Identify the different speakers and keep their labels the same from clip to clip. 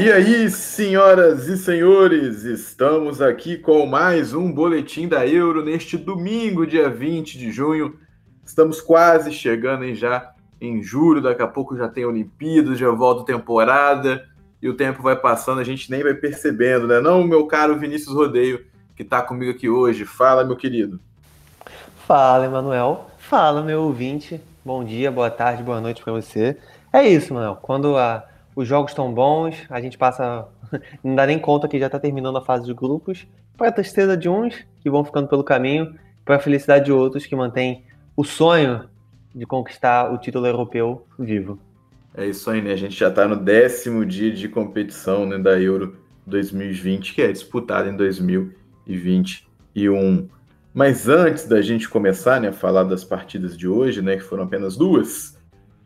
Speaker 1: E aí, senhoras e senhores, estamos aqui com mais um boletim da Euro neste domingo, dia 20 de junho. Estamos quase chegando em já em julho, daqui a pouco já tem Olimpíadas, já volta temporada e o tempo vai passando, a gente nem vai percebendo, né? Não, meu caro Vinícius Rodeio, que está comigo aqui hoje. Fala, meu querido.
Speaker 2: Fala, Emanuel. Fala, meu ouvinte. Bom dia, boa tarde, boa noite para você. É isso, Manuel. Quando a, os jogos estão bons, a gente passa. Não dá nem conta que já está terminando a fase de grupos. Para a tristeza de uns que vão ficando pelo caminho, para a felicidade de outros que mantêm o sonho de conquistar o título europeu vivo.
Speaker 1: É isso aí, né? A gente já está no décimo dia de competição né, da Euro 2020, que é disputada em 2021. Mas antes da gente começar né, a falar das partidas de hoje, né, que foram apenas duas,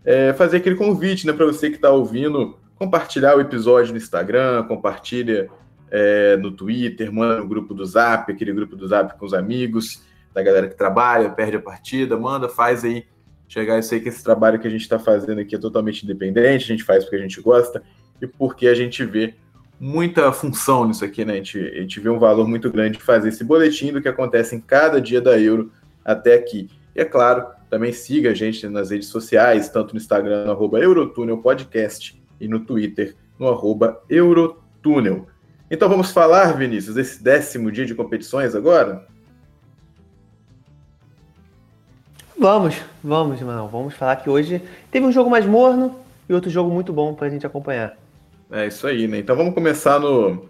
Speaker 1: é fazer aquele convite né, para você que está ouvindo, compartilhar o episódio no Instagram, compartilha é, no Twitter, manda no grupo do Zap, aquele grupo do Zap com os amigos, da galera que trabalha, perde a partida, manda, faz aí chegar. Eu sei que esse trabalho que a gente está fazendo aqui é totalmente independente, a gente faz porque a gente gosta e porque a gente vê muita função nisso aqui, né? A gente, a gente vê um valor muito grande de fazer esse boletim do que acontece em cada dia da Euro até aqui. E é claro, também siga a gente nas redes sociais, tanto no Instagram, no arroba Eurotúnel Podcast, e no Twitter, no arroba Eurotúnel. Então vamos falar, Vinícius, desse décimo dia de competições agora?
Speaker 2: Vamos, vamos, mano. Vamos falar que hoje teve um jogo mais morno e outro jogo muito bom pra gente acompanhar.
Speaker 1: É isso aí, né? Então vamos começar no.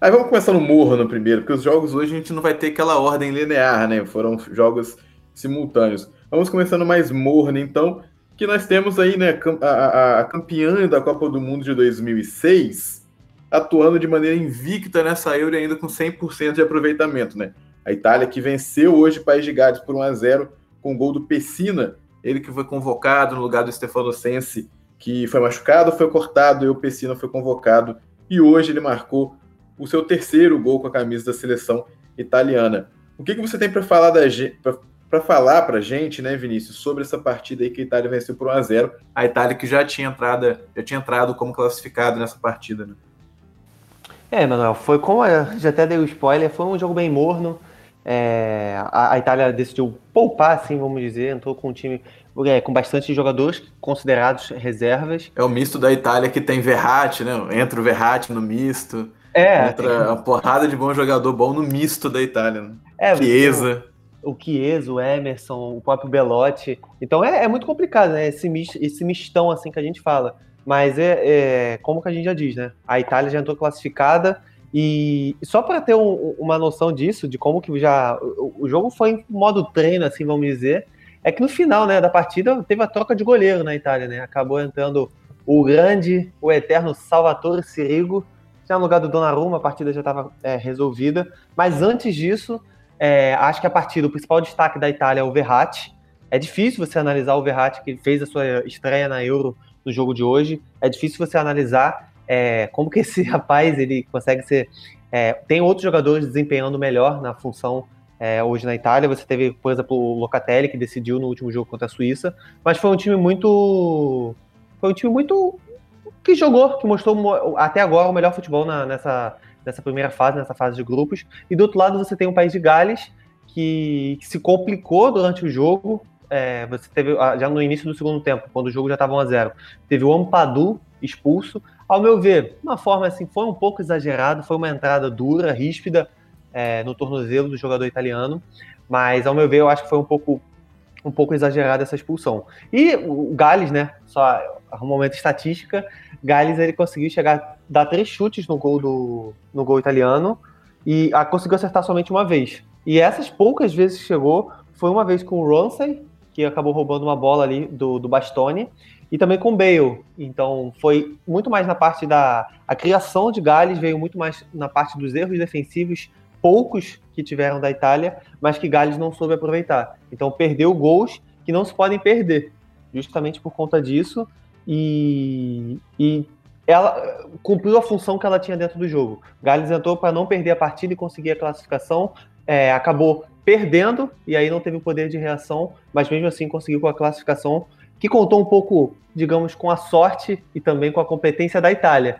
Speaker 1: Aí vamos começar no morno primeiro, porque os jogos hoje a gente não vai ter aquela ordem linear, né? Foram jogos simultâneos. Vamos começando mais morno, então, que nós temos aí, né, a, a, a campeã da Copa do Mundo de 2006 atuando de maneira invicta nessa Euro ainda com 100% de aproveitamento, né? A Itália que venceu hoje o País de Gales por 1 a 0 com o gol do Pessina, ele que foi convocado no lugar do Stefano Sensi, que foi machucado, foi cortado, e o Pessina foi convocado, e hoje ele marcou o seu terceiro gol com a camisa da seleção italiana. O que, que você tem para falar da para falar para gente, né, Vinícius, sobre essa partida aí que a Itália venceu por 1 a 0, a Itália que já tinha entrado, já tinha entrado como classificado nessa partida, né?
Speaker 2: É, Manuel, foi como já até dei o spoiler, foi um jogo bem morno. É, a, a, Itália decidiu poupar, assim, vamos dizer, entrou com um time é, com bastante jogadores considerados reservas.
Speaker 1: É o misto da Itália que tem Verratti, né? Entra o Verratti no misto. É. Entra uma porrada de bom jogador bom no misto da Itália. Né?
Speaker 2: É, Chiesa. O Chiesa, o Emerson, o próprio Belotti. Então é, é muito complicado, né? Esse, esse mistão assim que a gente fala. Mas é, é como que a gente já diz, né? A Itália já entrou classificada e só para ter um, uma noção disso, de como que já o, o, jogo foi em modo treino, assim, vamos dizer, é que no final, né, da partida teve a troca de goleiro na Itália, né? Acabou entrando o grande, o eterno Salvatore Sirigo, já no lugar do Donnarumma, a partida já estava é, resolvida. Mas antes disso, é, acho que a partida, o principal destaque da Itália é o Verratti. É difícil você analisar o Verratti, que fez a sua estreia na Euro no jogo de hoje. É difícil você analisar é, como que esse rapaz ele consegue ser. É, tem outros jogadores desempenhando melhor na função é, hoje na Itália. Você teve, por exemplo, o Locatelli, que decidiu no último jogo contra a Suíça, mas foi um time muito. Foi um time muito. que jogou, que mostrou até agora o melhor futebol na, nessa, nessa primeira fase, nessa fase de grupos. E do outro lado você tem o país de Gales, que, que se complicou durante o jogo. É, você teve já no início do segundo tempo, quando o jogo já estava 1 a 0 teve o Ampadu expulso, ao meu ver, uma forma assim, foi um pouco exagerado, foi uma entrada dura, ríspida é, no tornozelo do jogador italiano, mas ao meu ver, eu acho que foi um pouco um pouco exagerada essa expulsão. E o Gales, né, só momento estatística, Gales ele conseguiu chegar, dar três chutes no gol do no gol italiano e a, conseguiu acertar somente uma vez. E essas poucas vezes que chegou, foi uma vez com o Ramsey, que acabou roubando uma bola ali do, do Bastoni, e também com Bale. Então foi muito mais na parte da a criação de Gales veio muito mais na parte dos erros defensivos poucos que tiveram da Itália, mas que Gales não soube aproveitar. Então perdeu gols que não se podem perder, justamente por conta disso. E, e ela cumpriu a função que ela tinha dentro do jogo. Gales entrou para não perder a partida e conseguir a classificação. É, acabou perdendo e aí não teve o poder de reação, mas mesmo assim conseguiu com a classificação que contou um pouco, digamos, com a sorte e também com a competência da Itália.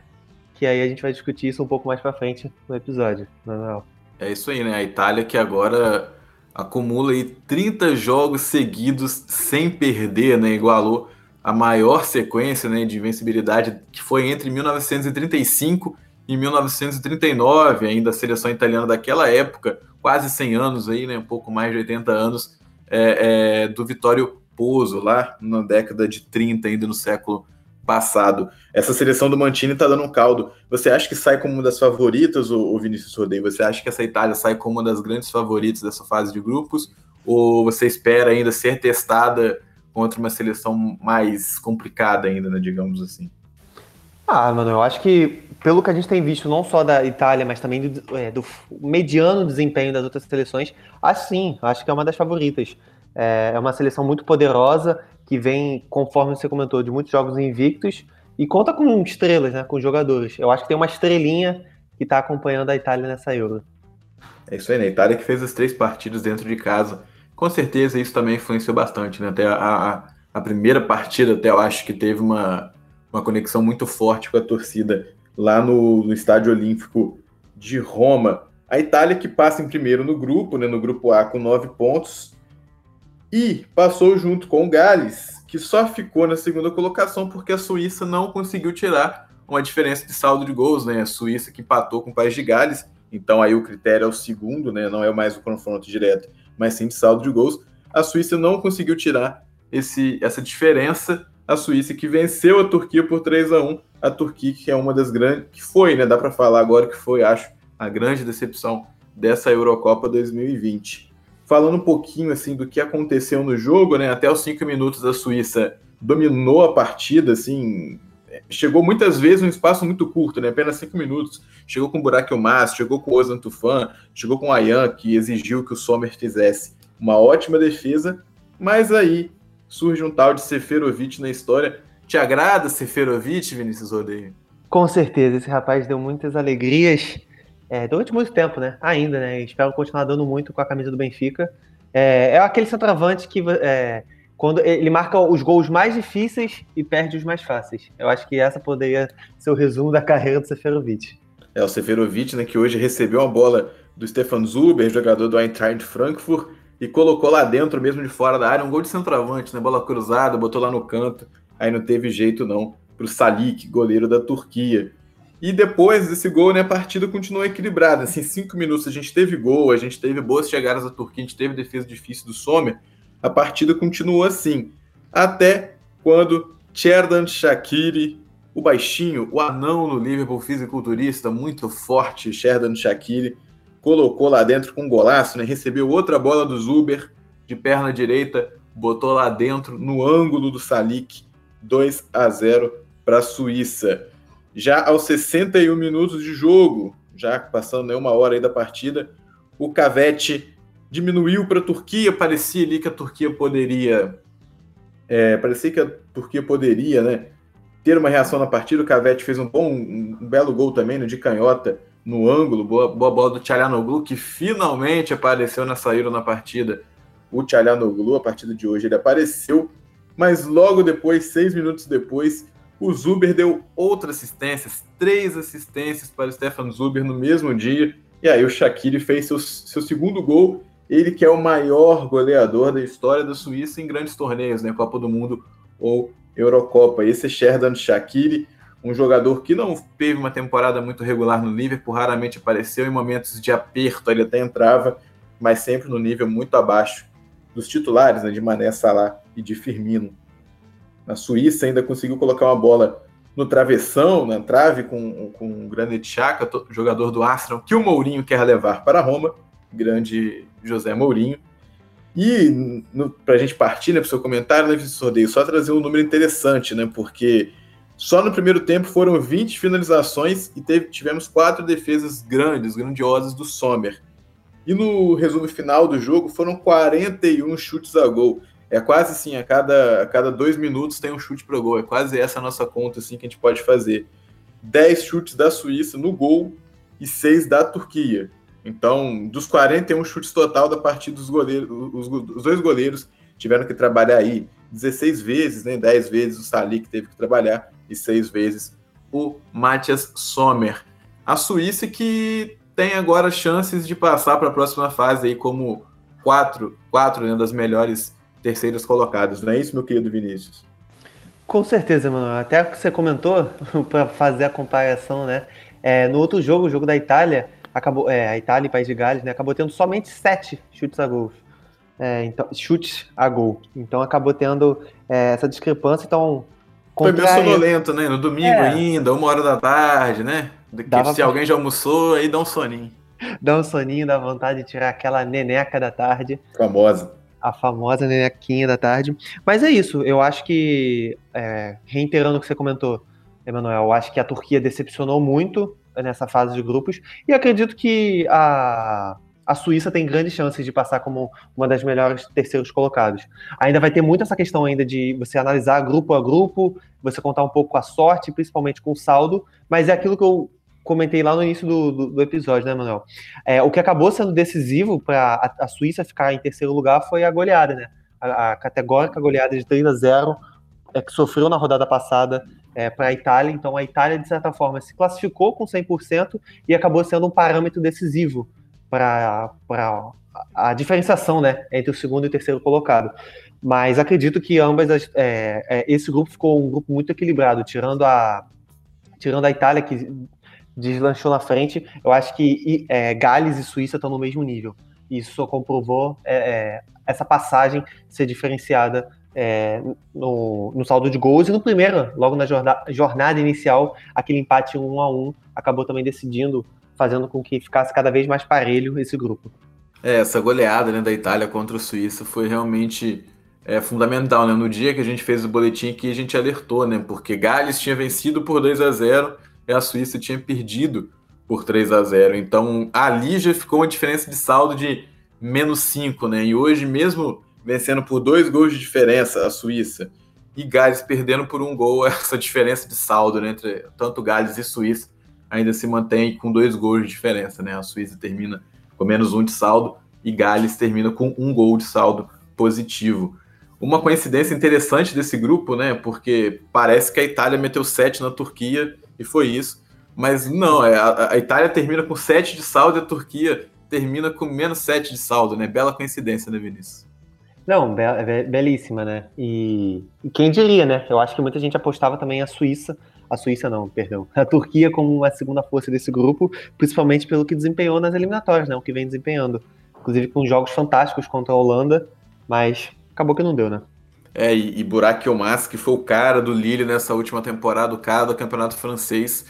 Speaker 2: Que aí a gente vai discutir isso um pouco mais para frente no episódio. Manuel.
Speaker 1: É isso aí, né? A Itália que agora acumula aí 30 jogos seguidos sem perder, né? Igualou a maior sequência né, de invencibilidade que foi entre 1935 e 1939, ainda a seleção italiana daquela época, quase 100 anos aí, né, um pouco mais de 80 anos, é, é, do Vitório Pozzo, lá na década de 30, ainda no século passado. Essa seleção do Mantini está dando um caldo. Você acha que sai como uma das favoritas, o Vinícius Rodei? Você acha que essa Itália sai como uma das grandes favoritas dessa fase de grupos? Ou você espera ainda ser testada contra uma seleção mais complicada ainda, né, digamos assim?
Speaker 2: Ah, mano, eu acho que pelo que a gente tem visto, não só da Itália, mas também do, é, do mediano desempenho das outras seleções, assim, acho que é uma das favoritas. É, é uma seleção muito poderosa, que vem, conforme você comentou, de muitos jogos invictos e conta com estrelas, né, com jogadores. Eu acho que tem uma estrelinha que está acompanhando a Itália nessa Euro.
Speaker 1: É isso aí, né? A Itália que fez as três partidas dentro de casa com certeza isso também influenciou bastante, né? Até a, a, primeira partida, até eu acho que teve uma, uma conexão muito forte com a torcida lá no, no Estádio Olímpico de Roma. A Itália que passa em primeiro no grupo, né? No grupo A com nove pontos. E passou junto com o Gales, que só ficou na segunda colocação porque a Suíça não conseguiu tirar uma diferença de saldo de gols, né? A Suíça que empatou com o País de Gales, então aí o critério é o segundo, né? Não é mais o confronto direto mas de saldo de gols. A Suíça não conseguiu tirar esse, essa diferença. A Suíça que venceu a Turquia por 3 a 1 a Turquia que é uma das grandes, que foi, né, dá para falar agora que foi, acho, a grande decepção dessa Eurocopa 2020. Falando um pouquinho assim do que aconteceu no jogo, né, até os cinco minutos a Suíça dominou a partida, assim, chegou muitas vezes um espaço muito curto, né? Apenas cinco minutos. Chegou com o Burak Mas, chegou com o Ozan Tufan, chegou com o Ayan, que exigiu que o Sommer fizesse uma ótima defesa, mas aí surge um tal de Seferovic na história. Te agrada Seferovic, Vinícius Rodeio?
Speaker 2: Com certeza, esse rapaz deu muitas alegrias é, durante muito tempo, né? Ainda, né? Espero continuar dando muito com a camisa do Benfica. É, é aquele centroavante que é, quando ele marca os gols mais difíceis e perde os mais fáceis. Eu acho que essa poderia ser o resumo da carreira do Seferovic.
Speaker 1: É, o Seferovic, né, que hoje recebeu a bola do Stefan Zuber, jogador do Eintracht Frankfurt, e colocou lá dentro, mesmo de fora da área, um gol de centroavante, né, bola cruzada, botou lá no canto, aí não teve jeito não, para o Salik, goleiro da Turquia. E depois desse gol, né, a partida continuou equilibrada. Assim, cinco minutos a gente teve gol, a gente teve boas chegadas da Turquia, a gente teve defesa difícil do Sommer, a partida continuou assim, até quando Cherdan Shaqiri, o baixinho, o anão no Liverpool, fisiculturista, muito forte, Cherdan Shaqiri, colocou lá dentro com um golaço, né? recebeu outra bola do Zuber, de perna direita, botou lá dentro, no ângulo do Salik, 2 a 0 para a Suíça. Já aos 61 minutos de jogo, já passando né, uma hora aí da partida, o Cavete diminuiu para a Turquia, parecia ali que a Turquia poderia. É, parecia que a Turquia poderia, né? Ter uma reação na partida. O Cavete fez um bom, um, belo gol também no de canhota, no ângulo. Boa, boa bola do Tchalhanoglu, que finalmente apareceu na saída na partida. O Tchalhanoglu, a partida de hoje, ele apareceu, mas logo depois, seis minutos depois, o Zuber deu outras assistências, três assistências para o Stefan Zuber no mesmo dia. E aí o Shaqiri fez seu, seu segundo gol ele que é o maior goleador da história da Suíça em grandes torneios, né? Copa do Mundo ou Eurocopa. Esse é Sherdan Shaqiri, um jogador que não teve uma temporada muito regular no Liverpool, raramente apareceu em momentos de aperto, ele até entrava, mas sempre no nível muito abaixo dos titulares, né, de Mané Salah e de Firmino. Na Suíça ainda conseguiu colocar uma bola no travessão, na trave com, com o Granit Xhaka, jogador do Arsenal, que o Mourinho quer levar para Roma, grande José Mourinho. E para a gente partir né, para o seu comentário, né, Sordeio, só trazer um número interessante, né? Porque só no primeiro tempo foram 20 finalizações e teve, tivemos quatro defesas grandes, grandiosas do Sommer. E no resumo final do jogo foram 41 chutes a gol. É quase assim, a cada, a cada dois minutos tem um chute para gol. É quase essa a nossa conta assim, que a gente pode fazer. 10 chutes da Suíça no gol e 6 da Turquia. Então, dos 41 chutes total da partida, os, goleiros, os, os dois goleiros tiveram que trabalhar aí 16 vezes, né? 10 vezes o Salik teve que trabalhar e 6 vezes o Matthias Sommer. A Suíça que tem agora chances de passar para a próxima fase aí como quatro, quatro né, das melhores terceiras colocadas, não é isso, meu querido Vinícius?
Speaker 2: Com certeza, mano. Até que você comentou, para fazer a comparação, né? É, no outro jogo, o jogo da Itália, acabou, é, a Itália e País de Gales, né, acabou tendo somente sete chutes a gol. É, então, chutes a gol. Então acabou tendo é, essa discrepância. Então,
Speaker 1: foi meio sonolento, né? No domingo é. ainda, uma hora da tarde, né? se pra... alguém já almoçou, aí dá um soninho.
Speaker 2: Dá um soninho, dá vontade de tirar aquela neneca da tarde.
Speaker 1: Famosa.
Speaker 2: A famosa nenequinha da tarde. Mas é isso, eu acho que, é, reiterando o que você comentou, Emanuel, eu acho que a Turquia decepcionou muito nessa fase de grupos e acredito que a, a Suíça tem grandes chances de passar como uma das melhores terceiros colocados. Ainda vai ter muito essa questão ainda de você analisar grupo a grupo, você contar um pouco com a sorte, principalmente com o saldo, mas é aquilo que eu comentei lá no início do, do, do episódio, né, Manuel? É, o que acabou sendo decisivo para a, a, Suíça ficar em terceiro lugar foi a goleada, né? A, a categórica goleada de 3 a 0 é, que sofreu na rodada passada é, para a Itália. Então, a Itália, de certa forma, se classificou com 100% e acabou sendo um parâmetro decisivo para a diferenciação né, entre o segundo e o terceiro colocado. Mas acredito que ambas, as, é, é, esse grupo ficou um grupo muito equilibrado, tirando a, tirando a Itália, que deslanchou na frente, eu acho que é, Gales e Suíça estão no mesmo nível. Isso só comprovou é, é, essa passagem ser diferenciada é, no, no, saldo de gols e no primeiro, logo na jornada, jornada inicial, aquele empate 1 a 1 acabou também decidindo, fazendo com que ficasse cada vez mais parelho esse grupo.
Speaker 1: É, essa goleada né, da Itália contra a Suíça foi realmente é, fundamental. Né? No dia que a gente fez o boletim aqui, a gente alertou, né? Porque Gales tinha vencido por 2 a 0 e a Suíça tinha perdido por 3 a 0 Então ali já ficou uma diferença de saldo de menos 5, né? E hoje, mesmo vencendo por dois gols de diferença a Suíça e Gales perdendo por um gol, essa diferença de saldo né, entre tanto Gales e Suíça ainda se mantém com dois gols de diferença. Né? A Suíça termina com menos um de saldo e Gales termina com um gol de saldo positivo. Uma coincidência interessante desse grupo, né? Porque parece que a Itália meteu 7 na Turquia e foi isso. Mas não, é, a, a Itália termina com 7 de saldo e a Turquia termina com menos 7 de saldo, né? Bela coincidência, né, Vinícius?
Speaker 2: Não, be belíssima, né? E, e, quem diria, né? Eu acho que muita gente apostava também a Suíça, a Suíça não, perdão, a Turquia como a segunda força desse grupo, principalmente pelo que desempenhou nas eliminatórias, né? O que vem desempenhando. Inclusive com jogos fantásticos contra a Holanda, mas acabou que não deu, né?
Speaker 1: É, e, e Burak Yilmaz, que foi o cara do Lille nessa última temporada, o cara do campeonato francês,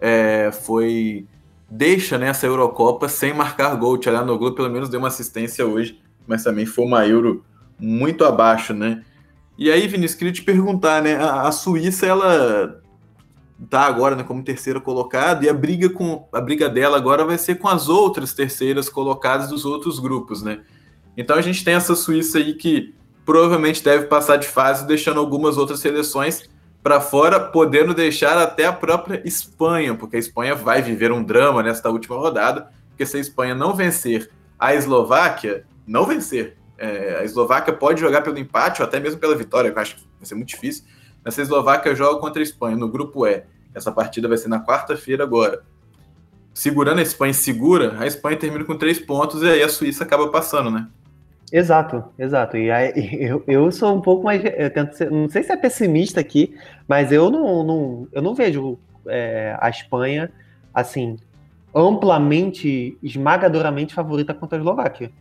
Speaker 1: é, foi deixa né, Eurocopa sem marcar gol. O Tchalanoglu pelo menos deu uma assistência hoje, mas também foi uma Euro muito abaixo, né? E aí, Vinícius, queria te perguntar, né? A, a Suíça, ela tá agora né, como terceira colocada e a briga com a briga dela agora vai ser com as outras terceiras colocadas dos outros grupos, né? Então a gente tem essa Suíça aí que provavelmente deve passar de fase, deixando algumas outras seleções para fora, podendo deixar até a própria Espanha, porque a Espanha vai viver um drama nesta última rodada, porque se a Espanha não vencer a Eslováquia, não vencer, é, a Eslováquia pode jogar pelo empate ou até mesmo pela vitória, que eu acho que vai ser muito difícil. Mas a Eslováquia joga contra a Espanha no grupo E. Essa partida vai ser na quarta-feira agora. Segurando a Espanha segura, a Espanha termina com três pontos e aí a Suíça acaba passando, né?
Speaker 2: Exato, exato. E aí, eu, eu sou um pouco mais. Eu tento ser, não sei se é pessimista aqui, mas eu não, não, eu não vejo é, a Espanha assim amplamente, esmagadoramente favorita contra a Eslováquia.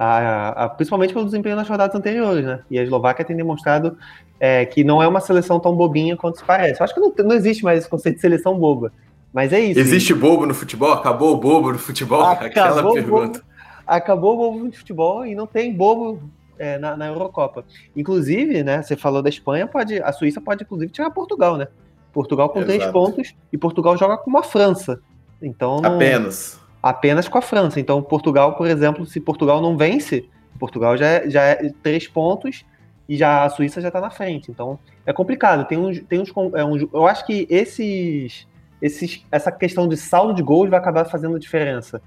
Speaker 2: A, a, principalmente pelo desempenho nas rodadas anteriores, né? E a Eslováquia tem demonstrado é, que não é uma seleção tão bobinha quanto se parece. Eu acho que não, não existe mais esse conceito de seleção boba. Mas é isso.
Speaker 1: Existe bobo no futebol? Acabou o bobo no futebol? Acabou Aquela pergunta.
Speaker 2: Bobo acabou o bobo de futebol e não tem bobo é, na, na, Eurocopa. Inclusive, né, você falou da Espanha, pode, a Suíça pode inclusive tirar Portugal, né? Portugal com Exato. três pontos e Portugal joga com a França. Então
Speaker 1: não... apenas.
Speaker 2: Apenas com a França. Então, Portugal, por exemplo, se Portugal não vence, Portugal já é, já é três pontos e já a Suíça já está na frente. Então, é complicado. Tem uns, tem uns, é eu acho que esses, esses, essa questão de saldo de gols vai acabar fazendo diferença.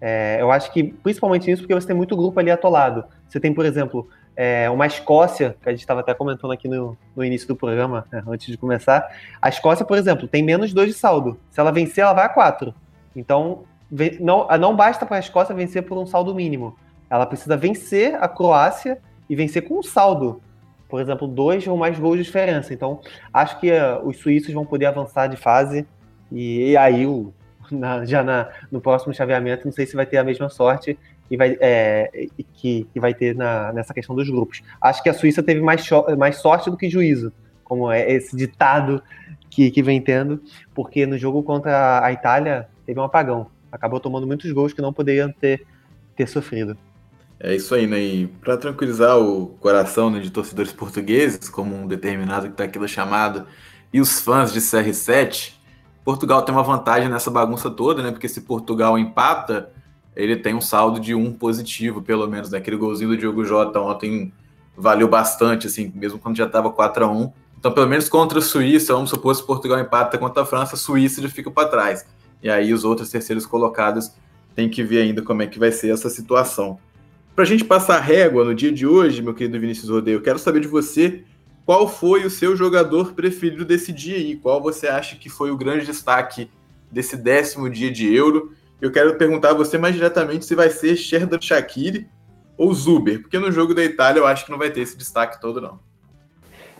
Speaker 2: É, eu acho que principalmente isso porque você tem muito grupo ali atolado. Você tem, por exemplo, é, uma Escócia, que a gente estava até comentando aqui no, no início do programa, né, antes de começar. A Escócia, por exemplo, tem menos dois de saldo. Se ela vencer, ela vai a quatro. Então, não, não basta para a Escócia vencer por um saldo mínimo. Ela precisa vencer a Croácia e vencer com um saldo. Por exemplo, dois ou mais gols de diferença. Então, acho que uh, os suíços vão poder avançar de fase. E, e aí, o, na, já na, no próximo chaveamento, não sei se vai ter a mesma sorte e vai, é, que, que vai ter na, nessa questão dos grupos. Acho que a Suíça teve mais, mais sorte do que juízo, como é esse ditado que, que vem tendo, porque no jogo contra a Itália teve um apagão. Acabou tomando muitos gols que não poderiam ter, ter sofrido.
Speaker 1: É isso aí, né? E para tranquilizar o coração né, de torcedores portugueses, como um determinado que está aqui da chamada, e os fãs de CR7, Portugal tem uma vantagem nessa bagunça toda, né? Porque se Portugal empata, ele tem um saldo de um positivo, pelo menos. Né? Aquele golzinho do Diogo Jota ontem valeu bastante, assim, mesmo quando já estava 4 a 1 Então, pelo menos contra a Suíça, vamos supor, se Portugal empata contra a França, a Suíça já fica para trás. E aí os outros terceiros colocados tem que ver ainda como é que vai ser essa situação. Para a gente passar régua no dia de hoje, meu querido Vinícius Rodeio, eu quero saber de você qual foi o seu jogador preferido desse dia aí? Qual você acha que foi o grande destaque desse décimo dia de Euro? Eu quero perguntar a você mais diretamente se vai ser Sherdan Shaqiri ou Zuber, porque no jogo da Itália eu acho que não vai ter esse destaque todo, não.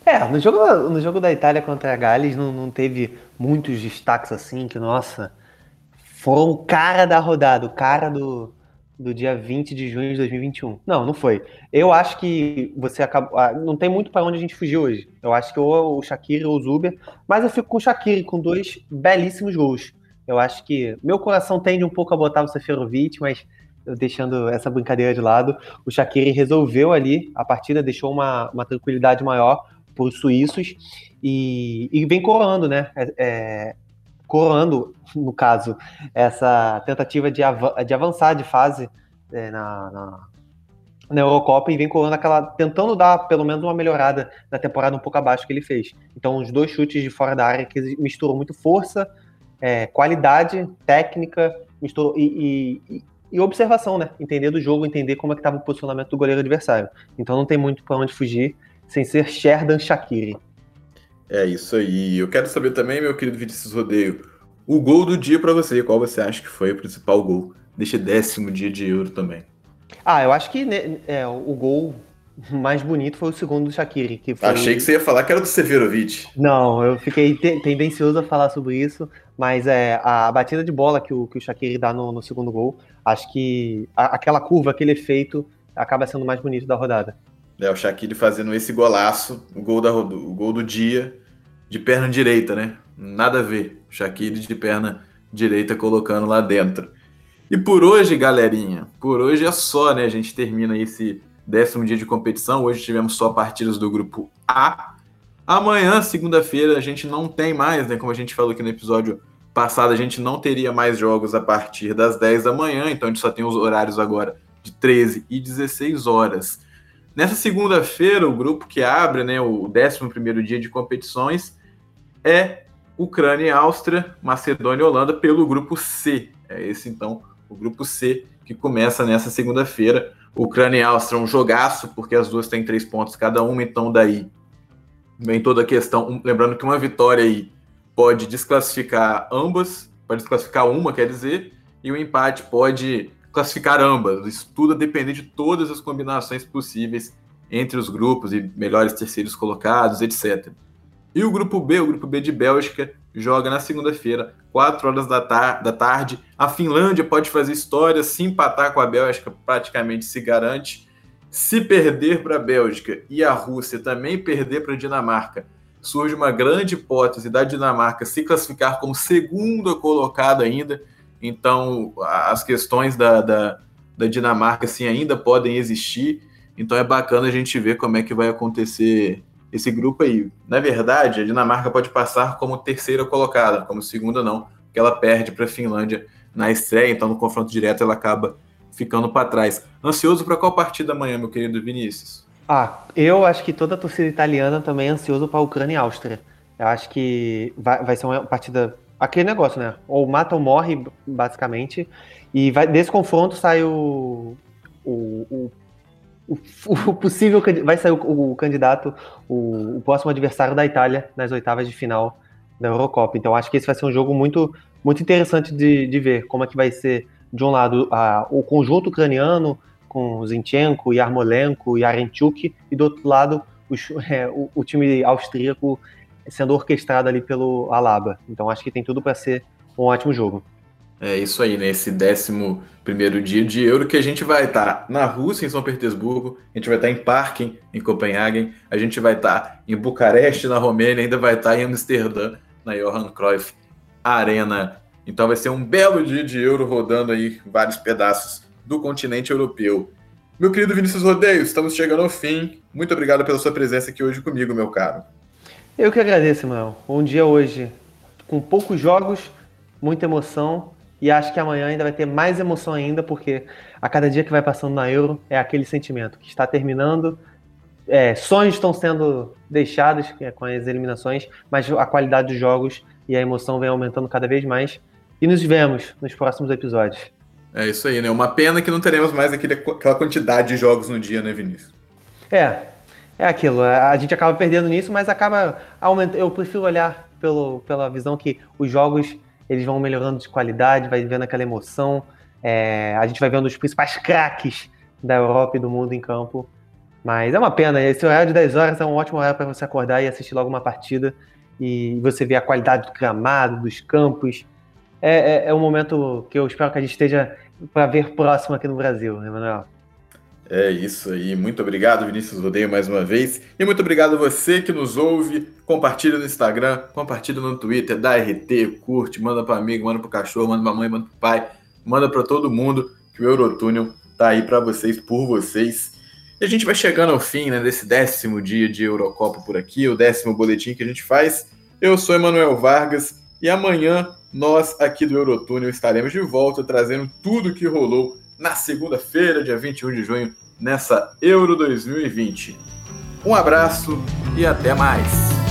Speaker 2: É, no jogo, no jogo da Itália contra a Gales não, não teve muitos destaques assim, que, nossa, foram o cara da rodada, o cara do, do dia 20 de junho de 2021. Não, não foi. Eu acho que você acabou. Ah, não tem muito para onde a gente fugir hoje. Eu acho que ou o Shaqiri ou o Zuber, mas eu fico com o Shaqiri com dois belíssimos gols. Eu acho que meu coração tende um pouco a botar o Seferovic, mas deixando essa brincadeira de lado, o Shaqiri resolveu ali a partida, deixou uma, uma tranquilidade maior para os suíços e, e, vem coroando, né? É, é, coroando, no caso, essa tentativa de, av de avançar de fase é, na, na, na, Eurocopa e vem coroando aquela. tentando dar pelo menos uma melhorada na temporada um pouco abaixo que ele fez. Então, os dois chutes de fora da área que misturou muito força, é, qualidade técnica misturou, e, e, e, observação, né? Entender do jogo, entender como é que estava o posicionamento do goleiro adversário. Então não tem muito para onde fugir sem ser Sherdan Shakiri.
Speaker 1: É isso aí. Eu quero saber também, meu querido Vinícius Rodeio, o gol do dia para você. Qual você acha que foi o principal gol deste décimo dia de Euro também?
Speaker 2: Ah, eu acho que né, é, o gol mais bonito foi o segundo do Shaqiri. Que foi...
Speaker 1: Achei que você ia falar que era do Severovic.
Speaker 2: Não, eu fiquei te tendencioso a falar sobre isso, mas é a batida de bola que o, que o Shaqiri dá no, no segundo gol, acho que a, aquela curva, aquele efeito, acaba sendo mais bonito da rodada.
Speaker 1: É, o Shaqiri fazendo esse golaço, o gol, da, o gol do dia, de perna direita, né? Nada a ver. O Shaqiri de perna direita colocando lá dentro. E por hoje, galerinha, por hoje é só, né? A gente termina esse décimo dia de competição. Hoje tivemos só partidas do grupo A. Amanhã, segunda-feira, a gente não tem mais, né? Como a gente falou aqui no episódio passado, a gente não teria mais jogos a partir das 10 da manhã, então a gente só tem os horários agora de 13 e 16 horas. Nessa segunda-feira, o grupo que abre, né, o 11 dia de competições, é Ucrânia e Áustria, Macedônia e Holanda pelo grupo C. É esse, então, o grupo C que começa nessa segunda-feira. Ucrânia e Áustria um jogaço, porque as duas têm três pontos cada uma, então daí vem toda a questão. Lembrando que uma vitória aí pode desclassificar ambas, pode desclassificar uma, quer dizer, e o empate pode classificar ambas. Isso tudo a depender de todas as combinações possíveis entre os grupos e melhores terceiros colocados, etc. E o grupo B, o grupo B de Bélgica, joga na segunda-feira, 4 horas da, tar da tarde. A Finlândia pode fazer história, se empatar com a Bélgica, praticamente se garante. Se perder para a Bélgica e a Rússia também perder para a Dinamarca, surge uma grande hipótese da Dinamarca se classificar como segunda colocada ainda. Então, as questões da, da, da Dinamarca assim, ainda podem existir. Então, é bacana a gente ver como é que vai acontecer esse grupo aí. Na verdade, a Dinamarca pode passar como terceira colocada, como segunda não, porque ela perde para a Finlândia na estreia, então no confronto direto ela acaba ficando para trás. Ansioso para qual partida amanhã, meu querido Vinícius?
Speaker 2: Ah, eu acho que toda a torcida italiana também é ansioso para a Ucrânia e Áustria. Eu acho que vai, vai ser uma partida. Aquele negócio, né? Ou mata ou morre, basicamente. E vai, desse confronto sai o, o, o, o possível. Vai sair o, candidato, o, próximo adversário da Itália nas oitavas de final da Eurocopa. Então acho que esse vai ser um jogo muito, muito interessante de, de ver como é que vai ser, de um lado, a, o conjunto ucraniano com Zinchenko, Yarmolenko, Yarenchuk, e do outro lado é, o, o, time austríaco sendo orquestrado ali pelo Alaba. Então acho que tem tudo para ser um ótimo jogo.
Speaker 1: É isso aí, nesse né? décimo primeiro dia de Euro que a gente vai estar na Rússia, em São Petersburgo, a gente vai estar em Parken, em Copenhague, a gente vai estar em Bucareste, na Romênia, ainda vai estar em Amsterdã, na Johan Cruyff Arena. Então vai ser um belo dia de Euro rodando aí vários pedaços do continente europeu. Meu querido Vinícius Rodeio, estamos chegando ao fim. Muito obrigado pela sua presença aqui hoje comigo, meu caro.
Speaker 2: Eu que agradeço, Manuel. Um dia hoje com poucos jogos, muita emoção e acho que amanhã ainda vai ter mais emoção ainda, porque a cada dia que vai passando na Euro é aquele sentimento que está terminando, é, sonhos estão sendo deixados é, com as eliminações, mas a qualidade dos jogos e a emoção vem aumentando cada vez mais. E nos vemos nos próximos episódios.
Speaker 1: É isso aí, né? Uma pena que não teremos mais aquele, aquela quantidade de jogos no dia, né, Vinícius?
Speaker 2: É, é aquilo. A gente acaba perdendo nisso, mas acaba aumentando. Eu prefiro olhar pelo, pela visão que os jogos eles vão melhorando de qualidade, vai vendo aquela emoção. É, a gente vai vendo os principais craques da Europa e do mundo em campo. Mas é uma pena, esse horário de 10 horas é um ótimo horário para você acordar e assistir logo uma partida e você ver a qualidade do gramado, dos campos. É, é, é um momento que eu espero que a gente esteja para ver próximo aqui no Brasil, né, Manuel?
Speaker 1: É isso aí. Muito obrigado, Vinícius Rodeio, mais uma vez. E muito obrigado a você que nos ouve. Compartilha no Instagram, compartilha no Twitter, dá RT, curte, manda para amigo, manda para cachorro, manda para mãe, manda para pai, manda para todo mundo que o Eurotúnel tá aí para vocês, por vocês. E a gente vai chegando ao fim né, desse décimo dia de Eurocopa por aqui, o décimo boletim que a gente faz. Eu sou Emanuel Vargas e amanhã nós aqui do Eurotúnel estaremos de volta trazendo tudo que rolou na segunda-feira, dia 21 de junho, nessa Euro 2020. Um abraço e até mais!